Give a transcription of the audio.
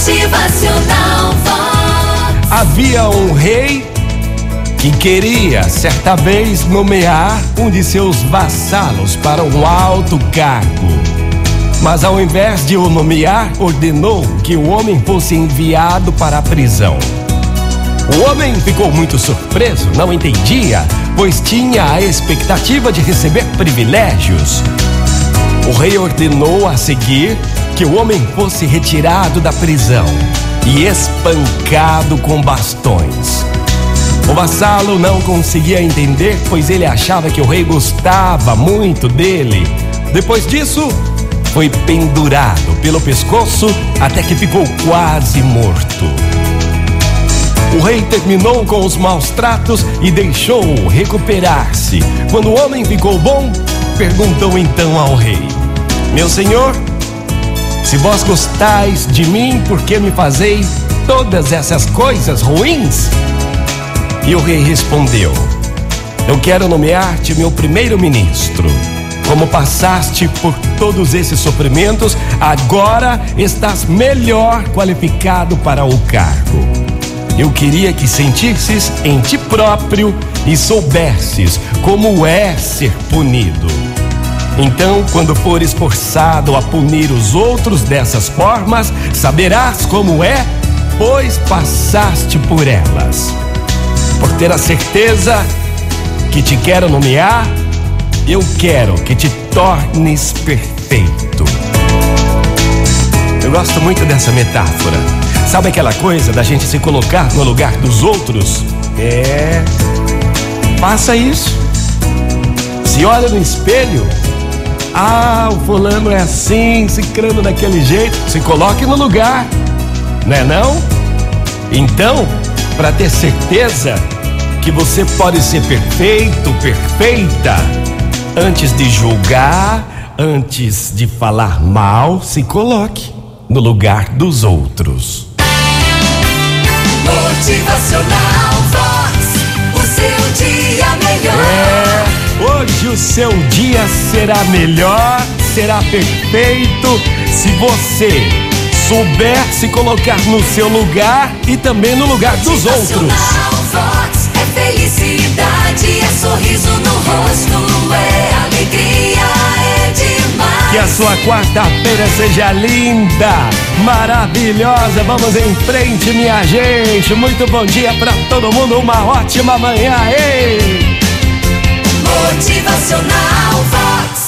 Motivacional Vox. Havia um rei que queria, certa vez, nomear um de seus vassalos para um alto cargo. Mas ao invés de o nomear, ordenou que o homem fosse enviado para a prisão. O homem ficou muito surpreso, não entendia, pois tinha a expectativa de receber privilégios. O rei ordenou a seguir que o homem fosse retirado da prisão e espancado com bastões. O vassalo não conseguia entender, pois ele achava que o rei gostava muito dele. Depois disso, foi pendurado pelo pescoço até que ficou quase morto. O rei terminou com os maus tratos e deixou-o recuperar-se. Quando o homem ficou bom, perguntou então ao rei: Meu senhor, se vós gostais de mim, por que me fazeis todas essas coisas ruins? E o rei respondeu: Eu quero nomear-te meu primeiro-ministro. Como passaste por todos esses sofrimentos, agora estás melhor qualificado para o cargo. Eu queria que sentisses em ti próprio e soubesses como é ser punido. Então, quando fores forçado a punir os outros dessas formas, saberás como é, pois passaste por elas. Por ter a certeza que te quero nomear, eu quero que te tornes perfeito. Eu gosto muito dessa metáfora. Sabe aquela coisa da gente se colocar no lugar dos outros? É. Faça isso. Se olha no espelho. Ah, o fulano é assim, se crando daquele jeito. Se coloque no lugar. Não é não? Então, para ter certeza que você pode ser perfeito, perfeita, antes de julgar, antes de falar mal, se coloque no lugar dos outros. Motivacional o seu dia será melhor, será perfeito se você souber se colocar no seu lugar e também no lugar dos outros. Vox. É felicidade, é sorriso no rosto, é alegria, é demais. Que a sua quarta-feira seja linda, maravilhosa. Vamos em frente, minha gente. Muito bom dia para todo mundo. Uma ótima manhã. Ei! Motivacional Vox.